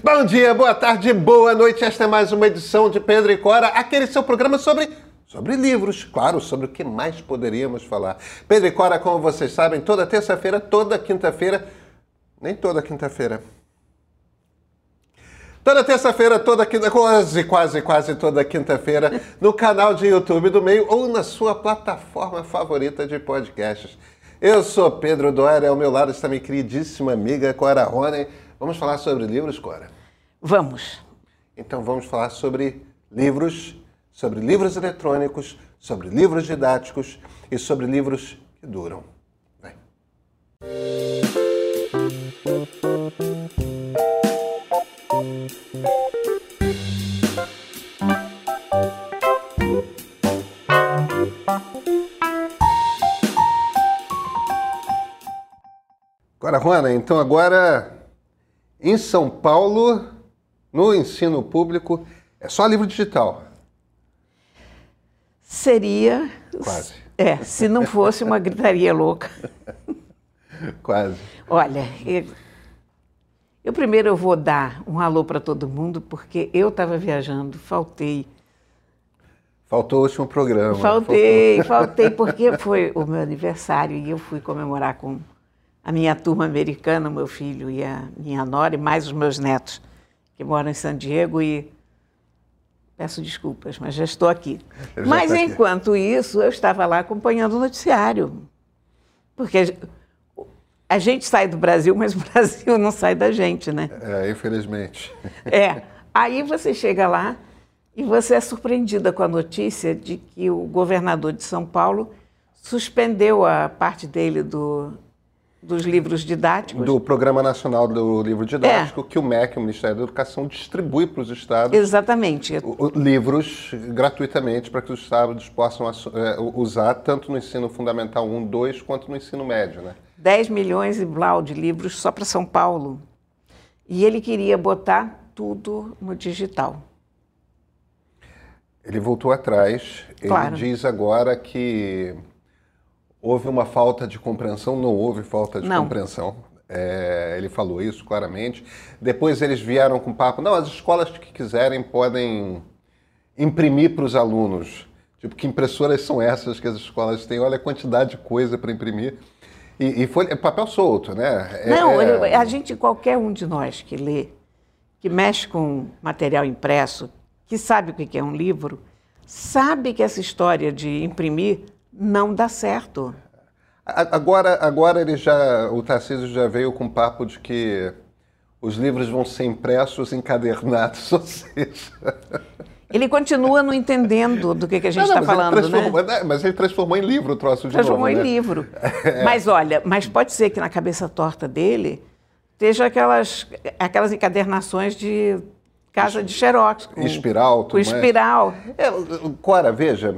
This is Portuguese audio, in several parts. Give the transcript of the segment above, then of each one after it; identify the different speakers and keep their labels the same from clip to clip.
Speaker 1: Bom dia, boa tarde, boa noite. Esta é mais uma edição de Pedro e Cora, aquele seu programa sobre sobre livros, claro, sobre o que mais poderíamos falar. Pedro e Cora, como vocês sabem, toda terça-feira, toda quinta-feira, nem toda quinta-feira. Toda terça-feira, toda quinta, quase, quase, quase toda quinta-feira, no canal de YouTube do Meio ou na sua plataforma favorita de podcasts. Eu sou Pedro Doria, ao meu lado está minha queridíssima amiga Cora Rony. Vamos falar sobre livros, Cora?
Speaker 2: Vamos.
Speaker 1: Então vamos falar sobre livros, sobre livros eletrônicos, sobre livros didáticos e sobre livros que duram. Vem. Agora, Juana, então agora em São Paulo, no ensino público, é só livro digital.
Speaker 2: Seria.
Speaker 1: Quase.
Speaker 2: É, se não fosse uma gritaria louca.
Speaker 1: Quase.
Speaker 2: Olha, eu, eu primeiro eu vou dar um alô para todo mundo, porque eu estava viajando, faltei.
Speaker 1: Faltou o último programa.
Speaker 2: Faltei, faltou. faltei, porque foi o meu aniversário e eu fui comemorar com a minha turma americana, meu filho e a minha nora, e mais os meus netos, que moram em San Diego, e peço desculpas, mas já estou aqui. Já mas enquanto aqui. isso, eu estava lá acompanhando o noticiário. Porque a gente sai do Brasil, mas o Brasil não sai da gente, né?
Speaker 1: É, infelizmente.
Speaker 2: É. Aí você chega lá e você é surpreendida com a notícia de que o governador de São Paulo suspendeu a parte dele do dos livros didáticos.
Speaker 1: Do Programa Nacional do Livro Didático, é. que o MEC, o Ministério da Educação, distribui para os estados.
Speaker 2: Exatamente.
Speaker 1: Livros gratuitamente para que os estados possam é, usar tanto no ensino fundamental 1, 2, quanto no ensino médio, né?
Speaker 2: 10 milhões e blau de livros só para São Paulo. E ele queria botar tudo no digital.
Speaker 1: Ele voltou atrás. Claro. Ele diz agora que Houve uma falta de compreensão? Não houve falta de não. compreensão. É, ele falou isso claramente. Depois eles vieram com papo: não, as escolas que quiserem podem imprimir para os alunos. Tipo, que impressoras são essas que as escolas têm? Olha a quantidade de coisa para imprimir. E, e, foi é papel solto, né?
Speaker 2: É, não, é... a gente, qualquer um de nós que lê, que mexe com material impresso, que sabe o que é um livro, sabe que essa história de imprimir não dá certo.
Speaker 1: Agora, agora ele já, o Tarcísio já veio com o papo de que os livros vão ser impressos, encadernados, ou seja...
Speaker 2: Ele continua não entendendo do que, que a gente está falando,
Speaker 1: né? né? Mas ele transformou em livro o troço de
Speaker 2: Transformou
Speaker 1: novo,
Speaker 2: em né? livro. É. Mas olha, mas pode ser que na cabeça torta dele esteja aquelas, aquelas encadernações de casa de xerox.
Speaker 1: Com, espiral.
Speaker 2: Com espiral.
Speaker 1: É, Cora, veja,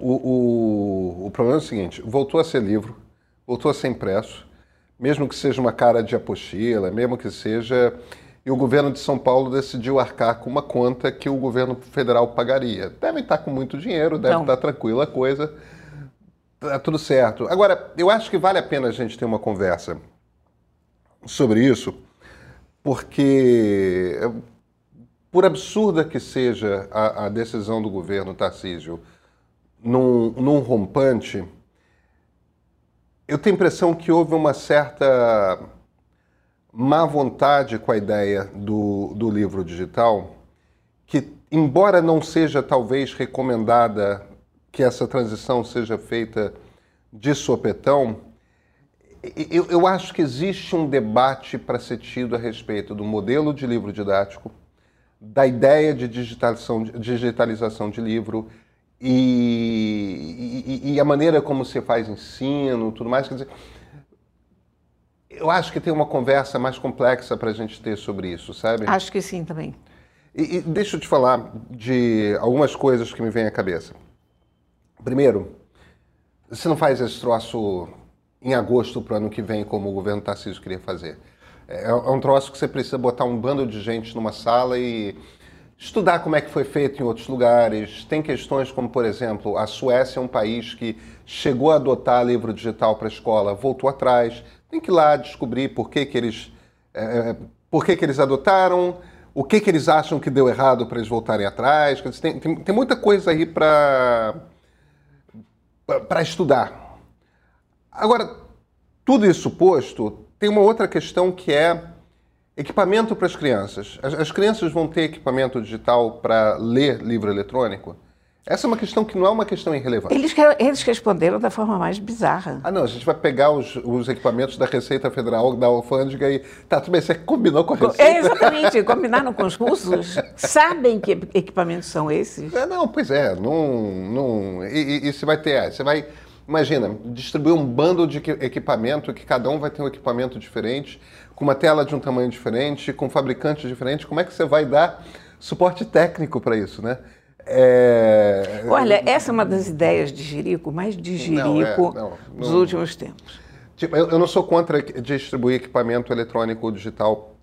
Speaker 1: o, o, o problema é o seguinte: voltou a ser livro, voltou a ser impresso, mesmo que seja uma cara de apostila, mesmo que seja. E o governo de São Paulo decidiu arcar com uma conta que o governo federal pagaria. Devem estar com muito dinheiro, deve Não. estar tranquila a coisa. Tá tudo certo. Agora, eu acho que vale a pena a gente ter uma conversa sobre isso, porque, por absurda que seja a, a decisão do governo Tarcísio num, num rompante, eu tenho a impressão que houve uma certa má vontade com a ideia do, do livro digital, que, embora não seja talvez recomendada que essa transição seja feita de sopetão, eu, eu acho que existe um debate para ser tido a respeito do modelo de livro didático, da ideia de digitalização, digitalização de livro e, e, e, a maneira como você faz ensino, tudo mais. Quer dizer, eu acho que tem uma conversa mais complexa para a gente ter sobre isso, sabe?
Speaker 2: Acho que sim também.
Speaker 1: E, e deixa eu te falar de algumas coisas que me vêm à cabeça. Primeiro, você não faz esse troço em agosto para o ano que vem, como o governo Tarcísio queria fazer. É, é um troço que você precisa botar um bando de gente numa sala e estudar como é que foi feito em outros lugares. Tem questões como, por exemplo, a Suécia é um país que chegou a adotar livro digital para a escola, voltou atrás. Tem que ir lá descobrir por que, que eles é, por que, que eles adotaram, o que, que eles acham que deu errado para eles voltarem atrás. Tem, tem, tem muita coisa aí para estudar. Agora, tudo isso posto, tem uma outra questão que é equipamento para as crianças. As, as crianças vão ter equipamento digital para ler livro eletrônico? Essa é uma questão que não é uma questão irrelevante.
Speaker 2: Eles, eles responderam da forma mais bizarra.
Speaker 1: Ah, não, a gente vai pegar os, os equipamentos da Receita Federal, da alfândega e... Tá, tudo bem, você combinou com a Receita?
Speaker 2: É, exatamente, combinaram com os russos. Sabem que equipamentos são esses?
Speaker 1: É, não, pois é, não... não e, e, e você vai ter... Você vai, imagina, distribuir um bando de equipamento que cada um vai ter um equipamento diferente, com uma tela de um tamanho diferente, com fabricantes diferentes, como é que você vai dar suporte técnico para isso, né?
Speaker 2: É... Olha, essa é uma das ideias de Jerico, mais de Jerico não, é, não, dos não, últimos tempos.
Speaker 1: Tipo, eu, eu, não sou contra distribuir equipamento eletrônico ou digital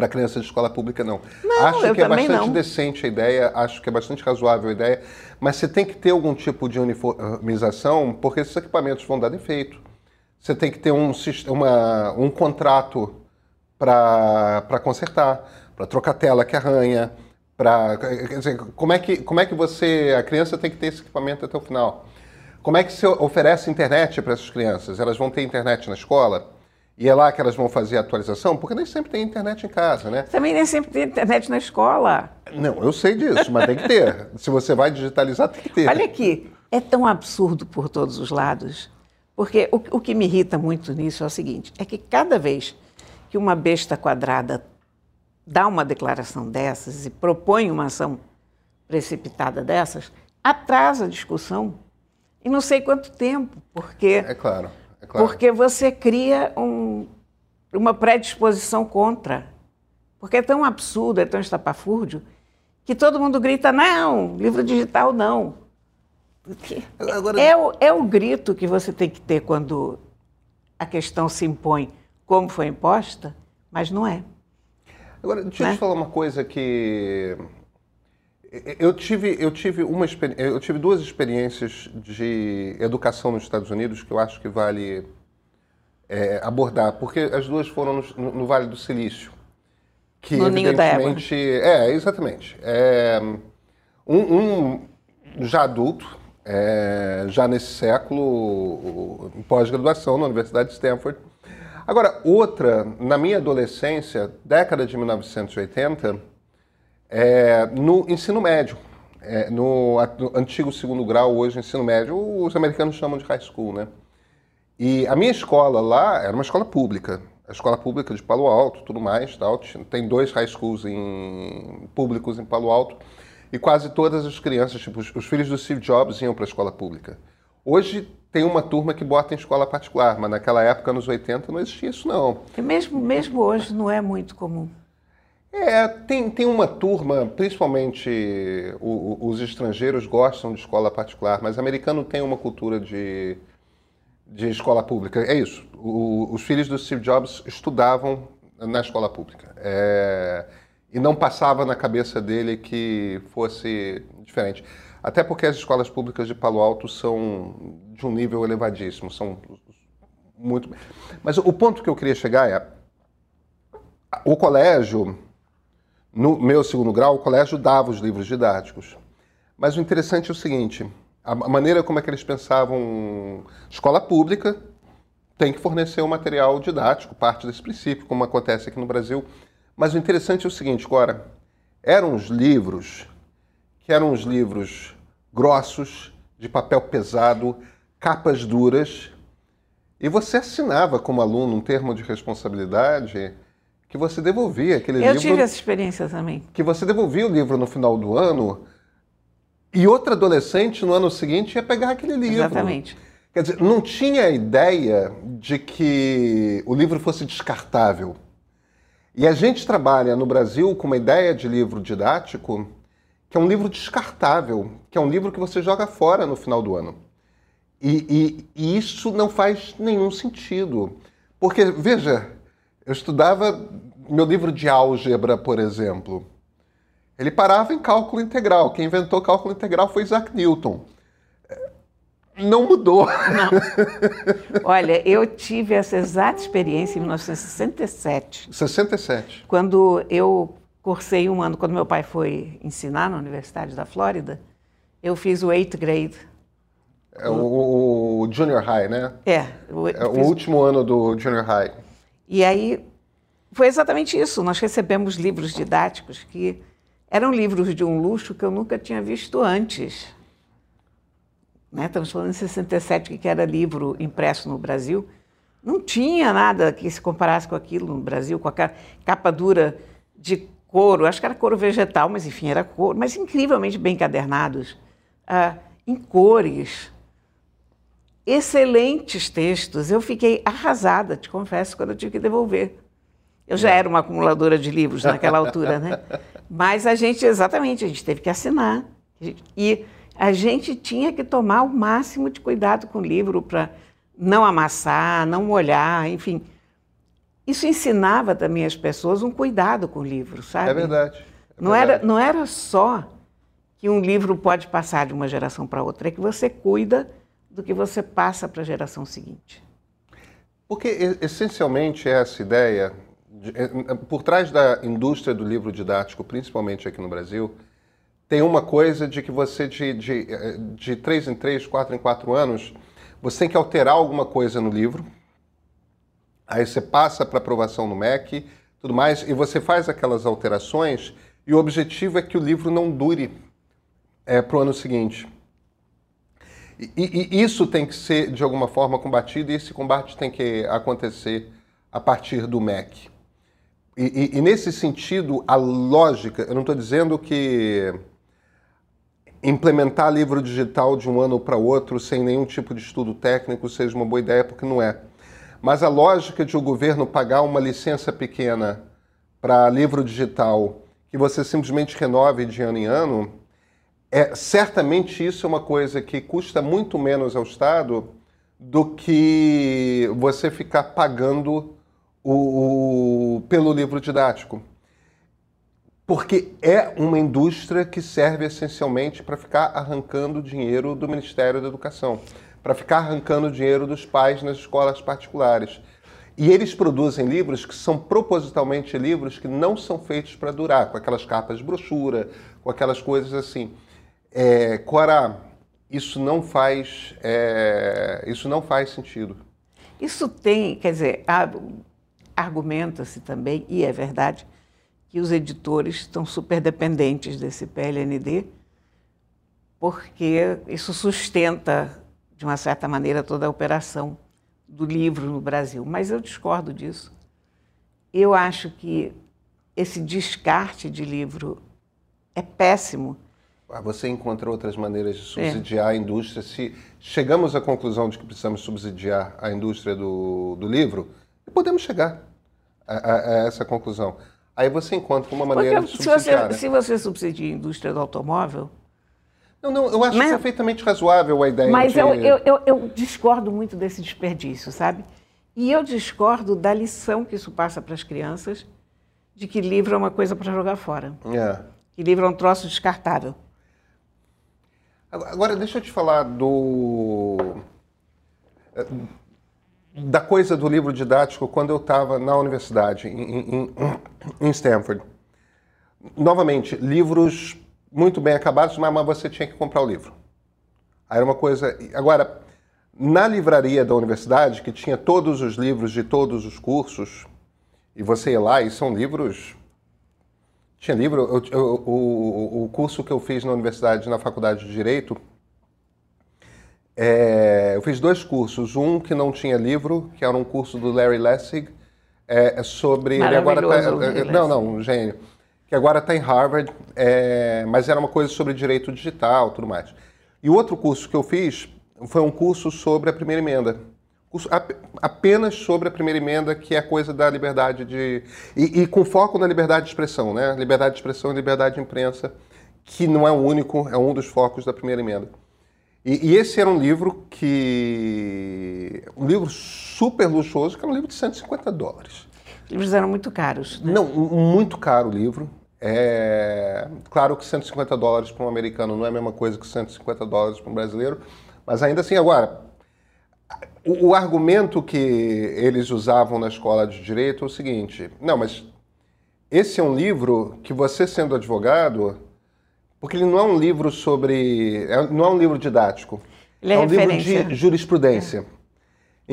Speaker 1: para crianças de escola pública, não.
Speaker 2: não
Speaker 1: acho que é bastante
Speaker 2: não.
Speaker 1: decente a ideia, acho que é bastante razoável a ideia, mas você tem que ter algum tipo de uniformização, porque esses equipamentos vão dar defeito. Você tem que ter um, uma, um contrato para consertar, para trocar tela que arranha, para como é que como é que você a criança tem que ter esse equipamento até o final? Como é que você oferece internet para essas crianças? Elas vão ter internet na escola? E é lá que elas vão fazer a atualização? Porque nem sempre tem internet em casa, né?
Speaker 2: Também nem sempre tem internet na escola.
Speaker 1: Não, eu sei disso, mas tem que ter. Se você vai digitalizar, tem que ter.
Speaker 2: Olha aqui, é tão absurdo por todos os lados. Porque o, o que me irrita muito nisso é o seguinte: é que cada vez que uma besta quadrada dá uma declaração dessas e propõe uma ação precipitada dessas, atrasa a discussão e não sei quanto tempo, porque
Speaker 1: é claro, é claro.
Speaker 2: porque você cria um, uma predisposição contra, porque é tão absurdo, é tão estapafúrdio que todo mundo grita não, livro digital não. Agora... É, o, é o grito que você tem que ter quando a questão se impõe como foi imposta, mas não é.
Speaker 1: Agora, deixa né? eu te falar uma coisa que eu tive, eu tive uma eu tive duas experiências de educação nos Estados Unidos que eu acho que vale é, abordar, porque as duas foram no, no, Vale do Silício,
Speaker 2: que no evidentemente
Speaker 1: é exatamente. É, um, um, já adulto, é, já nesse século, pós-graduação na Universidade de Stanford, Agora, outra, na minha adolescência, década de 1980, é, no ensino médio, é, no, no, antigo segundo grau, hoje ensino médio, os americanos chamam de high school, né? E a minha escola lá era uma escola pública, a escola pública de Palo Alto, tudo mais, tal. tem dois high schools em, públicos em Palo Alto, e quase todas as crianças, tipo, os, os filhos do Steve Jobs iam para a escola pública. Hoje tem uma turma que bota em escola particular, mas naquela época, nos 80, não existia isso não.
Speaker 2: Mesmo, mesmo hoje não é muito comum.
Speaker 1: É, tem, tem uma turma, principalmente o, o, os estrangeiros gostam de escola particular, mas americano tem uma cultura de, de escola pública. É isso. O, os filhos do Steve Jobs estudavam na escola pública. É, e não passava na cabeça dele que fosse diferente. Até porque as escolas públicas de Palo Alto são de um nível elevadíssimo, são muito. Mas o ponto que eu queria chegar é o colégio, no meu segundo grau, o colégio dava os livros didáticos. Mas o interessante é o seguinte: a maneira como é que eles pensavam, escola pública tem que fornecer o um material didático, parte desse princípio, como acontece aqui no Brasil. Mas o interessante é o seguinte, agora, eram os livros que eram os livros grossos, de papel pesado, capas duras, e você assinava como aluno um termo de responsabilidade que você devolvia aquele
Speaker 2: Eu
Speaker 1: livro.
Speaker 2: Eu tive essa experiência também.
Speaker 1: Que você devolvia o livro no final do ano e outro adolescente no ano seguinte ia pegar aquele livro.
Speaker 2: Exatamente.
Speaker 1: Quer dizer, não tinha a ideia de que o livro fosse descartável. E a gente trabalha no Brasil com uma ideia de livro didático que é um livro descartável, que é um livro que você joga fora no final do ano. E, e, e isso não faz nenhum sentido. Porque, veja, eu estudava meu livro de álgebra, por exemplo. Ele parava em cálculo integral. Quem inventou cálculo integral foi Isaac Newton. não mudou.
Speaker 2: Não. Olha, eu tive essa exata experiência em 1967.
Speaker 1: 67.
Speaker 2: Quando eu cursei um ano, quando meu pai foi ensinar na Universidade da Flórida, eu fiz o eighth grade.
Speaker 1: É o, o junior high, né?
Speaker 2: É.
Speaker 1: O, é o último ano do junior high.
Speaker 2: E aí foi exatamente isso. Nós recebemos livros didáticos que eram livros de um luxo que eu nunca tinha visto antes. Né? Estamos falando em 67, que era livro impresso no Brasil. Não tinha nada que se comparasse com aquilo no Brasil, com a capa dura de couro, acho que era couro vegetal, mas enfim, era couro, mas incrivelmente bem encadernados, ah, em cores. Excelentes textos. Eu fiquei arrasada, te confesso, quando eu tive que devolver. Eu já era uma acumuladora de livros naquela altura, né? Mas a gente, exatamente, a gente teve que assinar. E a gente tinha que tomar o máximo de cuidado com o livro para não amassar, não molhar, enfim. Isso ensinava também as pessoas um cuidado com o livro, sabe?
Speaker 1: É verdade. É
Speaker 2: não,
Speaker 1: verdade.
Speaker 2: Era, não era só que um livro pode passar de uma geração para outra, é que você cuida do que você passa para a geração seguinte.
Speaker 1: Porque essencialmente é essa ideia é, é, por trás da indústria do livro didático, principalmente aqui no Brasil, tem uma coisa de que você, de, de, é, de três em três, quatro em quatro anos, você tem que alterar alguma coisa no livro, aí você passa para aprovação no MEC, tudo mais, e você faz aquelas alterações, e o objetivo é que o livro não dure é, para o ano seguinte. E, e, isso tem que ser, de alguma forma, combatido, e esse combate tem que acontecer a partir do MEC. E, e, nesse sentido, a lógica, eu não estou dizendo que implementar livro digital de um ano para outro sem nenhum tipo de estudo técnico seja uma boa ideia, porque não é. Mas a lógica de o governo pagar uma licença pequena para livro digital que você simplesmente renove de ano em ano, é certamente isso é uma coisa que custa muito menos ao Estado do que você ficar pagando o, o, pelo livro didático. Porque é uma indústria que serve essencialmente para ficar arrancando dinheiro do Ministério da Educação, para ficar arrancando dinheiro dos pais nas escolas particulares. E eles produzem livros que são propositalmente livros que não são feitos para durar, com aquelas capas de brochura, com aquelas coisas assim. É, Cora, isso não faz, é, isso não faz sentido.
Speaker 2: Isso tem, quer dizer, argumenta-se também, e é verdade, que os editores estão super dependentes desse PLND, porque isso sustenta, de uma certa maneira, toda a operação do livro no Brasil. Mas eu discordo disso. Eu acho que esse descarte de livro é péssimo.
Speaker 1: Ah, você encontra outras maneiras de subsidiar é. a indústria. Se chegamos à conclusão de que precisamos subsidiar a indústria do, do livro, podemos chegar a, a, a essa conclusão. Aí você encontra uma maneira Porque, de subsidiar.
Speaker 2: Se você,
Speaker 1: né?
Speaker 2: se você subsidia a indústria do automóvel.
Speaker 1: Não, não, eu acho mas, perfeitamente razoável a ideia
Speaker 2: mas
Speaker 1: de...
Speaker 2: Eu, eu, eu discordo muito desse desperdício, sabe? E eu discordo da lição que isso passa para as crianças de que livro é uma coisa para jogar fora.
Speaker 1: É.
Speaker 2: Que livro é um troço descartável.
Speaker 1: Agora, deixa eu te falar do da coisa do livro didático quando eu estava na universidade, em, em, em, Stanford. Novamente, livros muito bem acabados, mas, você tinha que comprar o livro. Era uma coisa. Agora, na livraria da universidade, que tinha todos os livros de todos os cursos, e você ia lá e são livros. Tinha livro. Eu, eu, o, o curso que eu fiz na universidade, na faculdade de Direito, é, eu fiz dois cursos. Um que não tinha livro, que era um curso do Larry Lessig, é, é sobre. Ele agora tá, é, não, não, um gênio. Que agora está em Harvard, é, mas era uma coisa sobre direito digital tudo mais. E o outro curso que eu fiz foi um curso sobre a primeira emenda. Apenas sobre a primeira emenda, que é a coisa da liberdade de. E, e com foco na liberdade de expressão, né? Liberdade de expressão e liberdade de imprensa, que não é o único, é um dos focos da primeira emenda. E, e, esse era um livro que. um livro super luxuoso, que era um livro de 150 dólares.
Speaker 2: Os livros eram muito caros. Né?
Speaker 1: Não, muito caro o livro. É... Claro que 150 dólares para um americano não é a mesma coisa que 150 dólares para um brasileiro, Mas ainda assim, agora, o, o, argumento que eles usavam na escola de direito é o seguinte: não, mas esse é um livro que você, sendo advogado, porque ele não é um livro sobre. É, não é um livro didático.
Speaker 2: Ele é, é
Speaker 1: um
Speaker 2: referência.
Speaker 1: livro de jurisprudência. É.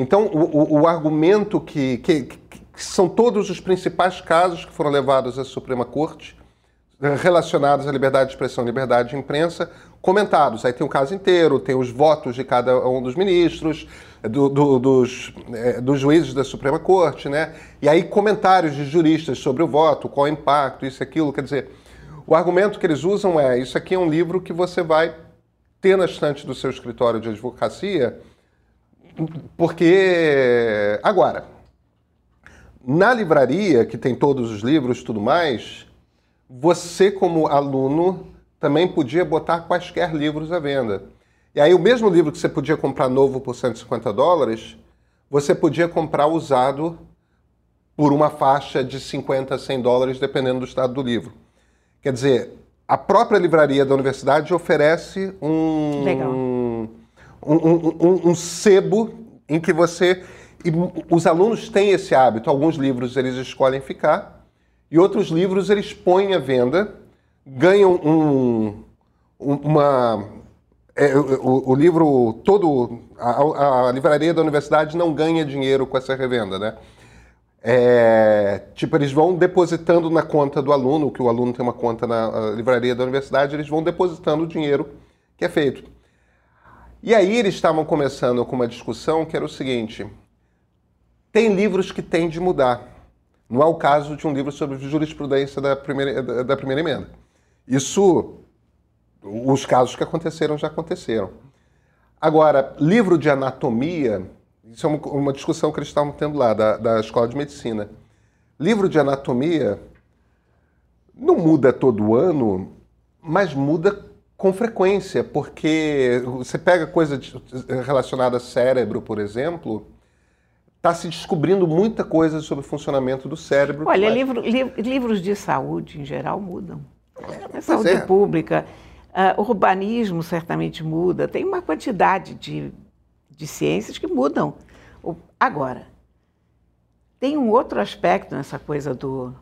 Speaker 1: Então, o, o, o argumento que, que, que, são todos os principais casos que foram levados à Suprema Corte relacionados à liberdade de expressão liberdade de imprensa, comentados. Aí tem o caso inteiro, tem os votos de cada um dos ministros, do, do, dos, é, dos juízes da Suprema Corte, né? E aí comentários de juristas sobre o voto, qual o impacto, isso aquilo. Quer dizer, o argumento que eles usam é: isso aqui é um livro que você vai ter na estante do seu escritório de advocacia, porque. Agora, na livraria, que tem todos os livros e tudo mais, você, como aluno, também podia botar quaisquer livros à venda. E aí, o mesmo livro que você podia comprar novo por 150 dólares, você podia comprar usado por uma faixa de 50 a 100 dólares, dependendo do estado do livro. Quer dizer, a própria livraria da universidade oferece um, um, um, um, sebo em que você. os alunos têm esse hábito. Alguns livros eles escolhem ficar, e outros livros eles põem à venda, ganham um, uma. É, o, o, livro todo. A, a livraria da universidade não ganha dinheiro com essa revenda, né? É, tipo, eles vão depositando na conta do aluno, que o aluno tem uma conta na livraria da universidade, eles vão depositando o dinheiro que é feito. E aí eles estavam começando com uma discussão que era o seguinte: tem livros que têm de mudar. Não é o caso de um livro sobre jurisprudência da primeira, da, primeira emenda. Isso, os casos que aconteceram já aconteceram. Agora, livro de anatomia, isso é uma, uma discussão que eles estavam tendo lá, da, da escola de medicina. Livro de anatomia não muda todo ano, mas muda com frequência, porque você pega coisa relacionada a cérebro, por exemplo, está se descobrindo muita coisa sobre o funcionamento do cérebro.
Speaker 2: Olha, livro, li, livros de saúde, em geral, mudam. É, saúde é. pública, uh, urbanismo certamente muda, tem uma quantidade de de ciências que mudam. Agora, tem um outro aspecto nessa coisa do,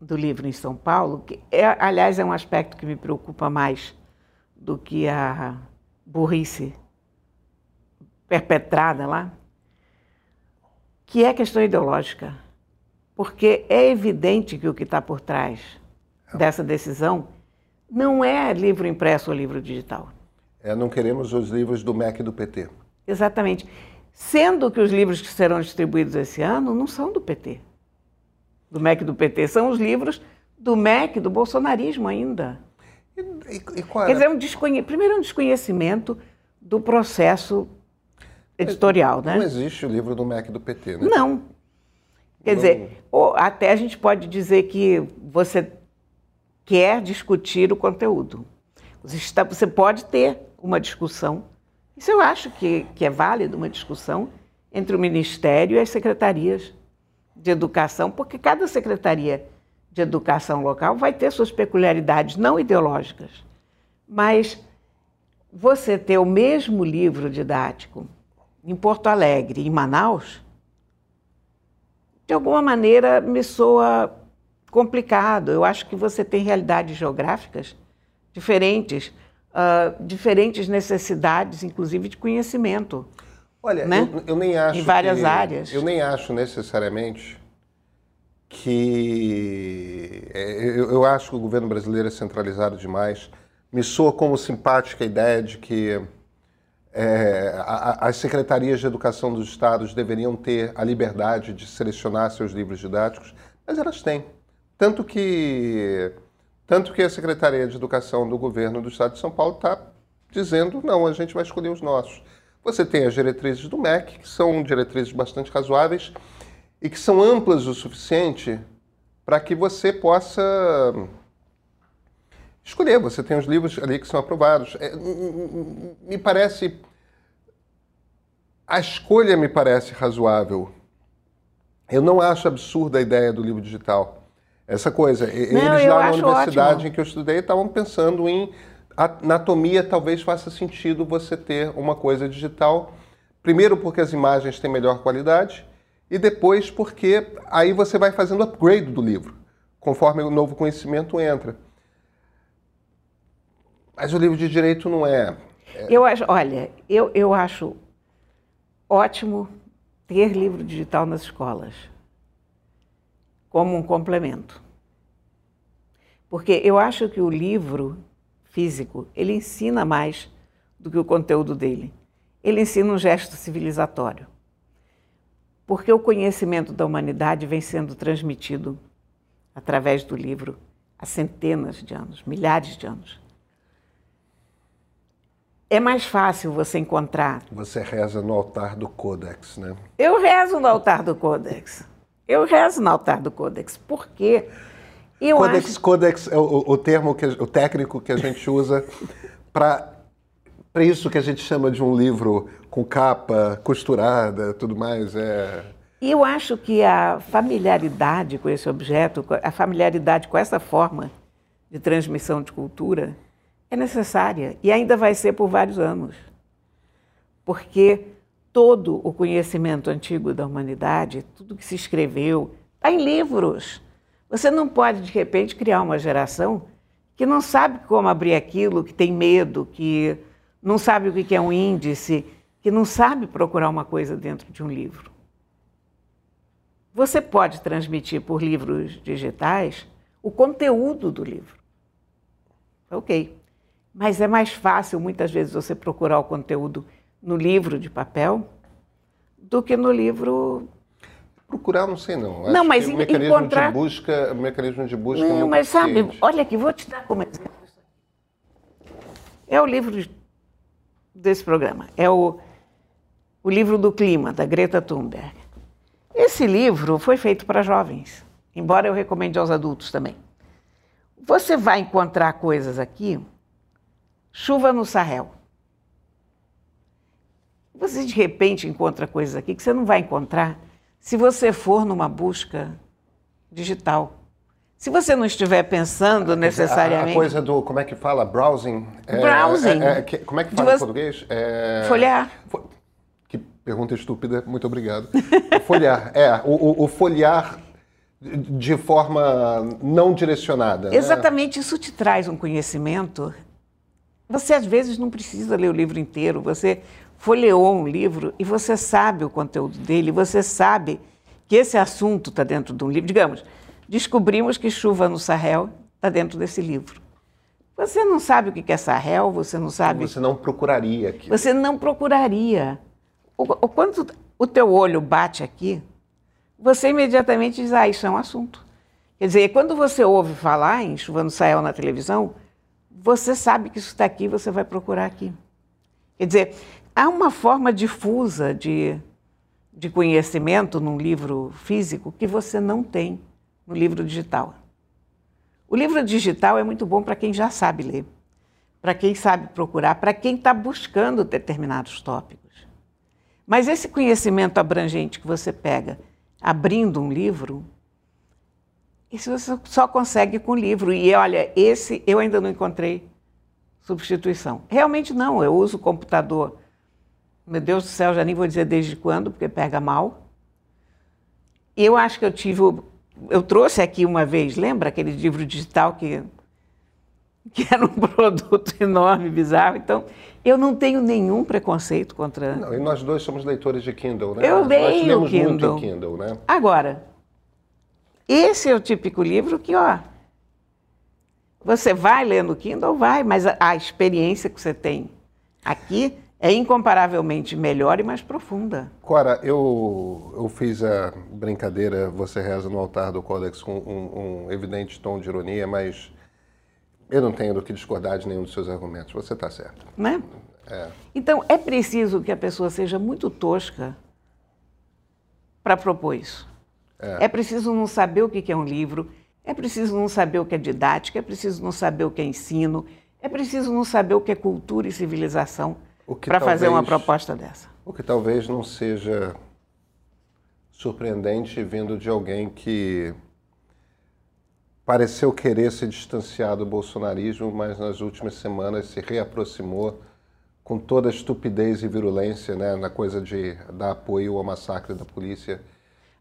Speaker 2: do livro em São Paulo, que, é, aliás, é um aspecto que me preocupa mais do que a burrice perpetrada lá, que é questão ideológica. Porque é evidente que o que está por trás dessa decisão não é livro impresso ou livro digital.
Speaker 1: É, não queremos os livros do MEC do PT.
Speaker 2: Exatamente. Sendo que os livros que serão distribuídos esse ano não são do PT, do MEC do PT, são os livros do MEC, do bolsonarismo ainda. E, e, e Quer dizer, um desconhe... primeiro é um desconhecimento do processo editorial,
Speaker 1: não,
Speaker 2: né?
Speaker 1: Não existe o livro do MEC do PT, né?
Speaker 2: Não. Quer não... dizer, até a gente pode dizer que você quer discutir o conteúdo. Você, está, você pode ter uma discussão isso eu acho que, que é válido uma discussão entre o Ministério e as secretarias de educação, porque cada secretaria de educação local vai ter suas peculiaridades não ideológicas. Mas você ter o mesmo livro didático em Porto Alegre em Manaus, de alguma maneira me soa complicado. Eu acho que você tem realidades geográficas diferentes uh, diferentes necessidades, inclusive de conhecimento.
Speaker 1: Olha, né? eu, eu, nem acho.
Speaker 2: Em várias
Speaker 1: que,
Speaker 2: áreas.
Speaker 1: Eu nem acho necessariamente que. É, eu, eu acho que o governo brasileiro é centralizado demais. Me soa como simpática a ideia de que é, as secretarias de educação dos estados deveriam ter a liberdade de selecionar seus livros didáticos, mas elas têm. Tanto que tanto que a Secretaria de Educação do governo do Estado de São Paulo está dizendo: não, a gente vai escolher os nossos. Você tem as diretrizes do MEC, que são diretrizes bastante razoáveis e que são amplas o suficiente para que você possa escolher. Você tem os livros ali que são aprovados. É, me parece. A escolha me parece razoável. Eu não acho absurda a ideia do livro digital. Essa coisa. Eles lá na universidade
Speaker 2: ótimo.
Speaker 1: em que eu estudei estavam pensando em anatomia talvez faça sentido você ter uma coisa digital. Primeiro porque as imagens têm melhor qualidade e depois porque aí você vai fazendo upgrade do livro, conforme o novo conhecimento entra. Mas o livro de direito não é.
Speaker 2: é... Eu acho, olha, eu, eu acho ótimo ter livro digital nas escolas como um complemento. Porque eu acho que o livro físico, ele ensina mais do que o conteúdo dele. Ele ensina um gesto civilizatório. Porque o conhecimento da humanidade vem sendo transmitido através do livro há centenas de anos, milhares de anos. É mais fácil você encontrar.
Speaker 1: Você reza no altar do Codex, né?
Speaker 2: Eu rezo no altar do Codex. Eu rezo no altar do Codex. Por quê?
Speaker 1: Eu codex, acho... codex é o, o termo, que, o técnico que a gente usa para isso que a gente chama de um livro com capa costurada, tudo mais. É...
Speaker 2: E eu acho que a familiaridade com esse objeto, a familiaridade com essa forma de transmissão de cultura é necessária e ainda vai ser por vários anos. Porque todo o conhecimento antigo da humanidade, tudo que se escreveu, está em livros. Você não pode, de repente, criar uma geração que não sabe como abrir aquilo, que tem medo, que não sabe o que é um índice, que não sabe procurar uma coisa dentro de um livro. Você pode transmitir por livros digitais o conteúdo do livro. Ok. Mas é mais fácil, muitas vezes, você procurar o conteúdo no livro de papel do que no livro
Speaker 1: Procurar, não sei não.
Speaker 2: Acho não, mas
Speaker 1: o mecanismo encontrar... de busca, o mecanismo de busca
Speaker 2: não,
Speaker 1: é
Speaker 2: mas sabe, olha aqui, vou te dar como exemplo. É o livro desse programa, é o, o livro do clima, da Greta Thunberg. Esse livro foi feito para jovens, embora eu recomende aos adultos também. Você vai encontrar coisas aqui, chuva no Sahel. Você de repente encontra coisas aqui que você não vai encontrar se você for numa busca digital. Se você não estiver pensando necessariamente.
Speaker 1: A, coisa do. Como é que fala? Browsing.
Speaker 2: É, browsing. É,
Speaker 1: é, como é que fala em português? É,
Speaker 2: folhear.
Speaker 1: Que pergunta estúpida, muito obrigado. folhear. É, o, o, folhear de forma não direcionada.
Speaker 2: Né? Exatamente, né? isso te traz um conhecimento. Você às vezes não precisa ler o livro inteiro, você folheou um livro e você sabe o conteúdo dele, você sabe que esse assunto está dentro de um livro. Digamos, descobrimos que Chuva no Sahel está dentro desse livro. Você não sabe o que é Sahel, você não sabe.
Speaker 1: Você não procuraria aqui.
Speaker 2: Você não procuraria. O, o, quando o teu olho bate aqui, você imediatamente diz: ah, isso é um assunto. Quer dizer, quando você ouve falar em Chuva no Sahel na televisão, você sabe que isso está aqui, você vai procurar aqui. Quer dizer, há uma forma difusa de, de conhecimento num livro físico que você não tem no livro digital. O livro digital é muito bom para quem já sabe ler, para quem sabe procurar, para quem está buscando determinados tópicos. Mas esse conhecimento abrangente que você pega abrindo um livro, isso você só consegue com livro. E olha, esse eu ainda não encontrei substituição. Realmente não, eu uso computador meu Deus do céu, já nem vou dizer desde quando, porque pega mal. Eu acho que eu tive. Eu trouxe aqui uma vez, lembra aquele livro digital que, que era um produto enorme, bizarro? Então, eu não tenho nenhum preconceito contra.
Speaker 1: Não, e nós dois somos leitores de Kindle, né?
Speaker 2: Eu leio
Speaker 1: nós
Speaker 2: Kindle.
Speaker 1: muito Kindle, né?
Speaker 2: Agora, esse é o típico livro que, ó, você vai ler no Kindle, vai, mas a, a experiência que você tem aqui é incomparavelmente melhor e mais profunda.
Speaker 1: Cora, eu, eu fiz a brincadeira, você reza no altar do Codex com um, um evidente tom de ironia, mas eu não tenho do que discordar de nenhum dos seus argumentos. Você está certo.
Speaker 2: Né?
Speaker 1: É.
Speaker 2: Então, é preciso que a pessoa seja muito tosca para propor isso. É. é preciso não saber o que é um livro, é preciso não saber o que é didática, é preciso não saber o que é ensino, é preciso não saber o que é cultura e civilização para fazer uma proposta dessa.
Speaker 1: O que talvez não seja surpreendente vindo de alguém que pareceu querer se distanciar do bolsonarismo, mas nas últimas semanas se reaproximou com toda a estupidez e virulência, né, na coisa de dar apoio ao massacre da polícia.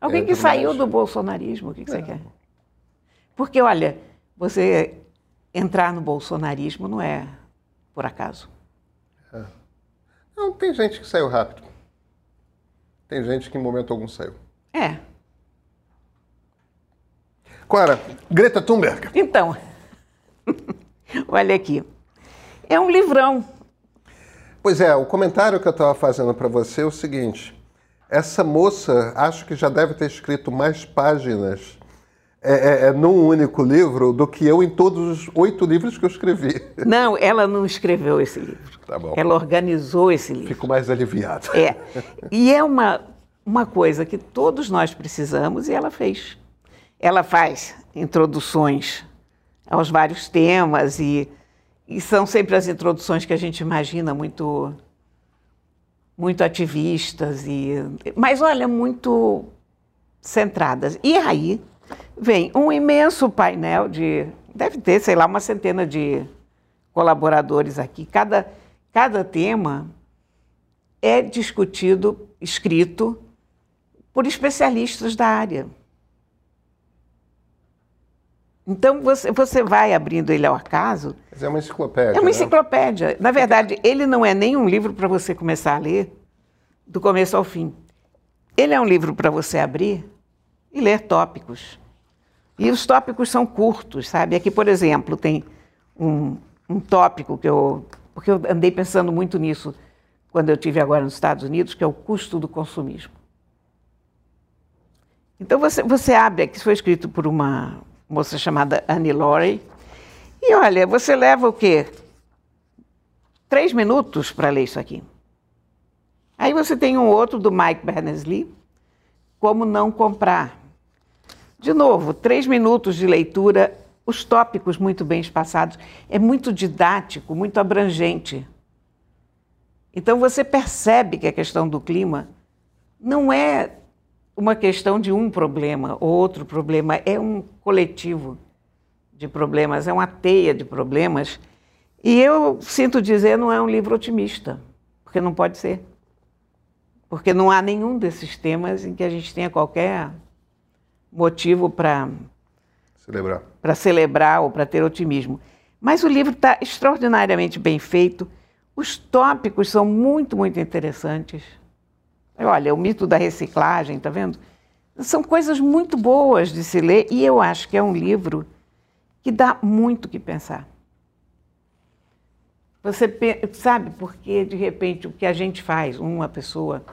Speaker 2: Alguém que saiu do bolsonarismo, o que, que é. você quer? Porque, olha, você entrar no bolsonarismo não é por acaso. É.
Speaker 1: Não, tem gente que saiu rápido. Tem gente que em momento algum saiu.
Speaker 2: É.
Speaker 1: Clara, Greta Thunberg.
Speaker 2: Então, olha aqui. É um livrão.
Speaker 1: Pois é, o comentário que eu estava fazendo para você é o seguinte: essa moça acho que já deve ter escrito mais páginas é, é, é, num único livro do que eu em todos os oito livros que eu escrevi.
Speaker 2: Não, ela não escreveu esse livro.
Speaker 1: Tá bom.
Speaker 2: Ela organizou esse livro.
Speaker 1: Fico mais aliviado.
Speaker 2: É. E é uma, uma coisa que todos nós precisamos e ela fez. Ela faz introduções aos vários temas e, e são sempre as introduções que a gente imagina muito muito ativistas e mas olha muito centradas. E aí vem um imenso painel de. Deve ter, sei lá, uma centena de colaboradores aqui. Cada, cada tema é discutido, escrito, por especialistas da área. Então você, você vai abrindo ele ao acaso.
Speaker 1: Mas é uma enciclopédia.
Speaker 2: É uma né? enciclopédia. Na verdade, ele não é nem um livro para você começar a ler do começo ao fim. Ele é um livro para você abrir e ler tópicos. E os tópicos são curtos, sabe? Aqui, por exemplo, tem um, um tópico que eu. Porque eu andei pensando muito nisso quando eu tive agora nos Estados Unidos, que é o custo do consumismo. Então você, você abre aqui, foi escrito por uma moça chamada Annie Laurie, e olha, você leva o quê? Três minutos para ler isso aqui. Aí você tem um outro do Mike Berners-Lee, Como Não Comprar. De novo, três minutos de leitura, os tópicos muito bem espaçados. É muito didático, muito abrangente. Então você percebe que a questão do clima não é uma questão de um problema ou outro problema, é um coletivo de problemas, é uma teia de problemas. E eu sinto dizer, não é um livro otimista, porque não pode ser. Porque não há nenhum desses temas em que a gente tenha qualquer motivo para
Speaker 1: celebrar.
Speaker 2: Para celebrar ou para ter otimismo. Mas o livro está extraordinariamente bem feito. Os tópicos são muito, muito interessantes. Olha, o mito da reciclagem, tá vendo? São coisas muito boas de se ler e eu acho que é um livro que dá muito que pensar. Você sabe porque de repente o que a gente faz, uma pessoa,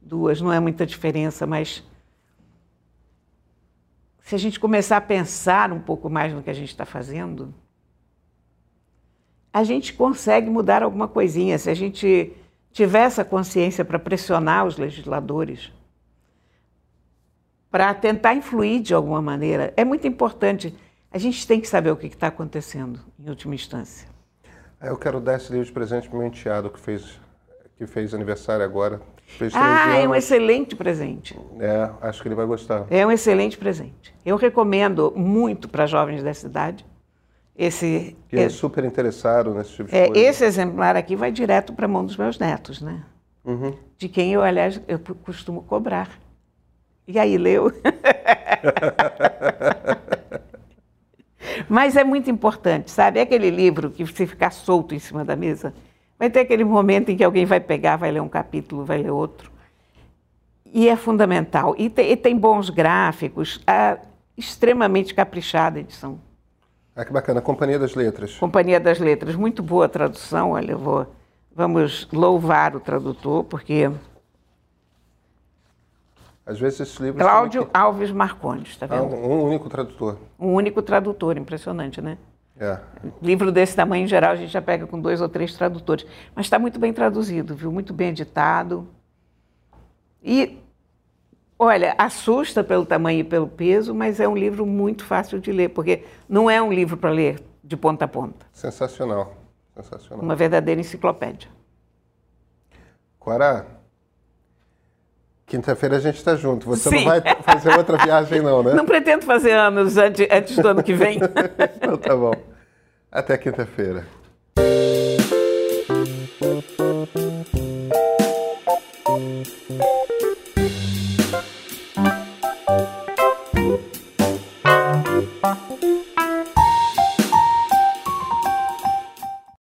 Speaker 2: duas, não é muita diferença, mas se a gente começar a pensar um pouco mais no que a gente está fazendo, a gente consegue mudar alguma coisinha. Se a gente tiver essa consciência para pressionar os legisladores, para tentar influir de alguma maneira, é muito importante. A gente tem que saber o que está acontecendo, em última instância.
Speaker 1: Eu quero dar esse livro de presente para o meu enteado, que fez, que fez aniversário agora.
Speaker 2: Ah, é um excelente presente.
Speaker 1: É, acho que ele vai gostar.
Speaker 2: É um excelente presente. Eu recomendo muito para jovens da cidade. Esse,
Speaker 1: que é, é super interessado nesse tipo de
Speaker 2: é,
Speaker 1: coisa.
Speaker 2: Esse exemplar aqui vai direto para a mão dos meus netos, né? Uhum. De quem eu, aliás, eu costumo cobrar. E aí, leu? Mas é muito importante, sabe? É aquele livro que se ficar solto em cima da mesa, Vai ter aquele momento em que alguém vai pegar, vai ler um capítulo, vai ler outro. E é fundamental. E tem, e tem bons gráficos, é extremamente caprichada a edição.
Speaker 1: Ah, que bacana. Companhia das Letras.
Speaker 2: Companhia das Letras. Muito boa tradução. Olha, vou, vamos louvar o tradutor, porque.
Speaker 1: Às vezes esses livros.
Speaker 2: Cláudio que... Alves Marcondes, está vendo? Ah,
Speaker 1: um único tradutor.
Speaker 2: Um único tradutor, impressionante, né?
Speaker 1: É.
Speaker 2: Livro desse tamanho, em geral, a gente já pega com dois ou três tradutores. Mas está muito bem traduzido, viu? Muito bem editado. E, olha, assusta pelo tamanho e pelo peso, mas é um livro muito fácil de ler, porque não é um livro para ler de ponta a ponta.
Speaker 1: Sensacional. Sensacional.
Speaker 2: Uma verdadeira enciclopédia.
Speaker 1: Quara, Quinta-feira a gente está junto. Você
Speaker 2: Sim.
Speaker 1: não vai fazer outra viagem, não, né?
Speaker 2: Não pretendo fazer anos antes, antes do ano que vem.
Speaker 1: então tá bom. Até quinta-feira.